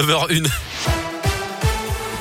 9h01.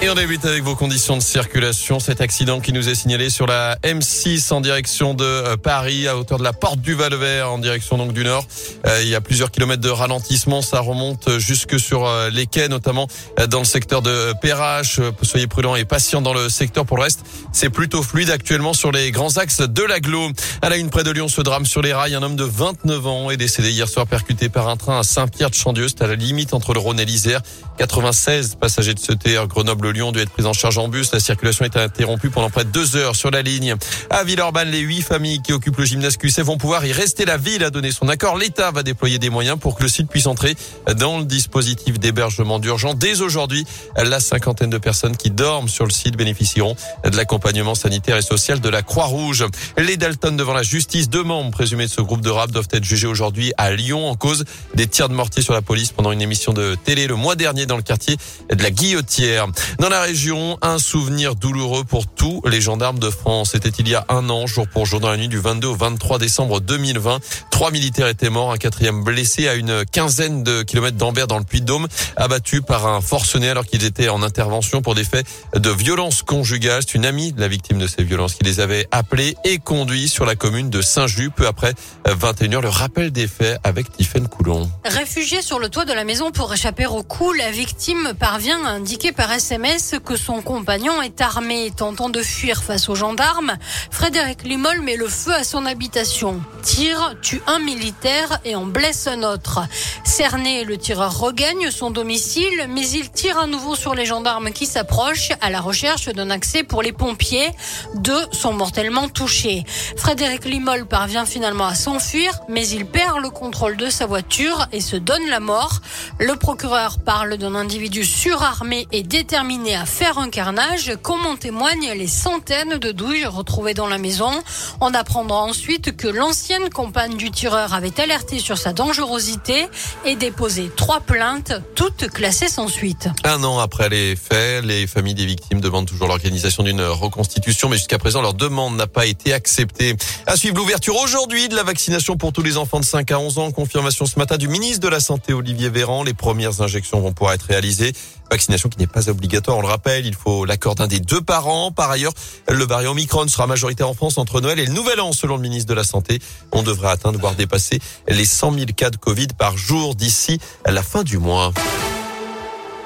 Et on débute avec vos conditions de circulation. Cet accident qui nous est signalé sur la M6 en direction de euh, Paris, à hauteur de la porte du Val-Vert, en direction donc du nord. Euh, il y a plusieurs kilomètres de ralentissement. Ça remonte jusque sur euh, les quais, notamment dans le secteur de Perrache. Soyez prudents et patients dans le secteur. Pour le reste, c'est plutôt fluide actuellement sur les grands axes de l'agglo. À la une près de Lyon, ce drame sur les rails. Un homme de 29 ans est décédé hier soir percuté par un train à Saint-Pierre-de-Chandieu. C'est à la limite entre le Rhône et l'Isère. 96 passagers de ce TR Grenoble Lyon dû être pris en charge en bus. La circulation est interrompue pendant près de deux heures sur la ligne. À Villeurbanne, les huit familles qui occupent le gymnase QC vont pouvoir y rester. La ville a donné son accord. L'État va déployer des moyens pour que le site puisse entrer dans le dispositif d'hébergement d'urgence. Dès aujourd'hui, la cinquantaine de personnes qui dorment sur le site bénéficieront de l'accompagnement sanitaire et social de la Croix-Rouge. Les Dalton devant la justice, deux membres présumés de ce groupe de rap doivent être jugés aujourd'hui à Lyon en cause des tirs de mortier sur la police pendant une émission de télé le mois dernier dans le quartier de la Guillotière. Dans la région, un souvenir douloureux pour tous les gendarmes de France. C'était il y a un an, jour pour jour, dans la nuit du 22 au 23 décembre 2020. Trois militaires étaient morts, un quatrième blessé à une quinzaine de kilomètres d'Ambert dans le Puy-de-Dôme, abattu par un forcené alors qu'ils étaient en intervention pour des faits de violence conjugale. C'est une amie de la victime de ces violences qui les avait appelés et conduits sur la commune de Saint-Just peu après 21h. Le rappel des faits avec Tiffaine Coulon. Réfugié sur le toit de la maison pour échapper au coup, la victime parvient à indiquer par SMS que son compagnon est armé, tentant de fuir face aux gendarmes. Frédéric Limol met le feu à son habitation, tire, tue un militaire et en blesse un autre. Cerné, le tireur regagne son domicile, mais il tire à nouveau sur les gendarmes qui s'approchent à la recherche d'un accès pour les pompiers. Deux sont mortellement touchés. Frédéric Limol parvient finalement à s'enfuir, mais il perd le contrôle de sa voiture et se donne la mort. Le procureur parle d'un individu surarmé et déterminé à faire un carnage, comme en témoignent les centaines de douilles retrouvées dans la maison. On apprendra ensuite que l'ancienne compagne du tireur avait alerté sur sa dangerosité et déposé trois plaintes, toutes classées sans suite. Un an après les faits, les familles des victimes demandent toujours l'organisation d'une reconstitution, mais jusqu'à présent, leur demande n'a pas été acceptée. À suivre l'ouverture aujourd'hui de la vaccination pour tous les enfants de 5 à 11 ans. Confirmation ce matin du ministre de la Santé, Olivier Véran. Les premières injections vont pouvoir être réalisées. Vaccination qui n'est pas on le rappelle, il faut l'accord d'un des deux parents. Par ailleurs, le variant Omicron sera majoritaire en France entre Noël et le Nouvel An, selon le ministre de la Santé. On devrait atteindre, voire dépasser les 100 000 cas de Covid par jour d'ici la fin du mois.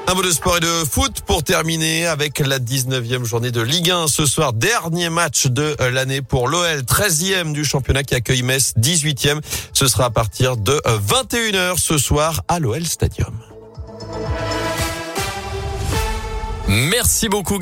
Un mot de sport et de foot pour terminer avec la 19e journée de Ligue 1 ce soir. Dernier match de l'année pour l'OL, 13e du championnat qui accueille Metz, 18e. Ce sera à partir de 21h ce soir à l'OL Stadium. Merci beaucoup.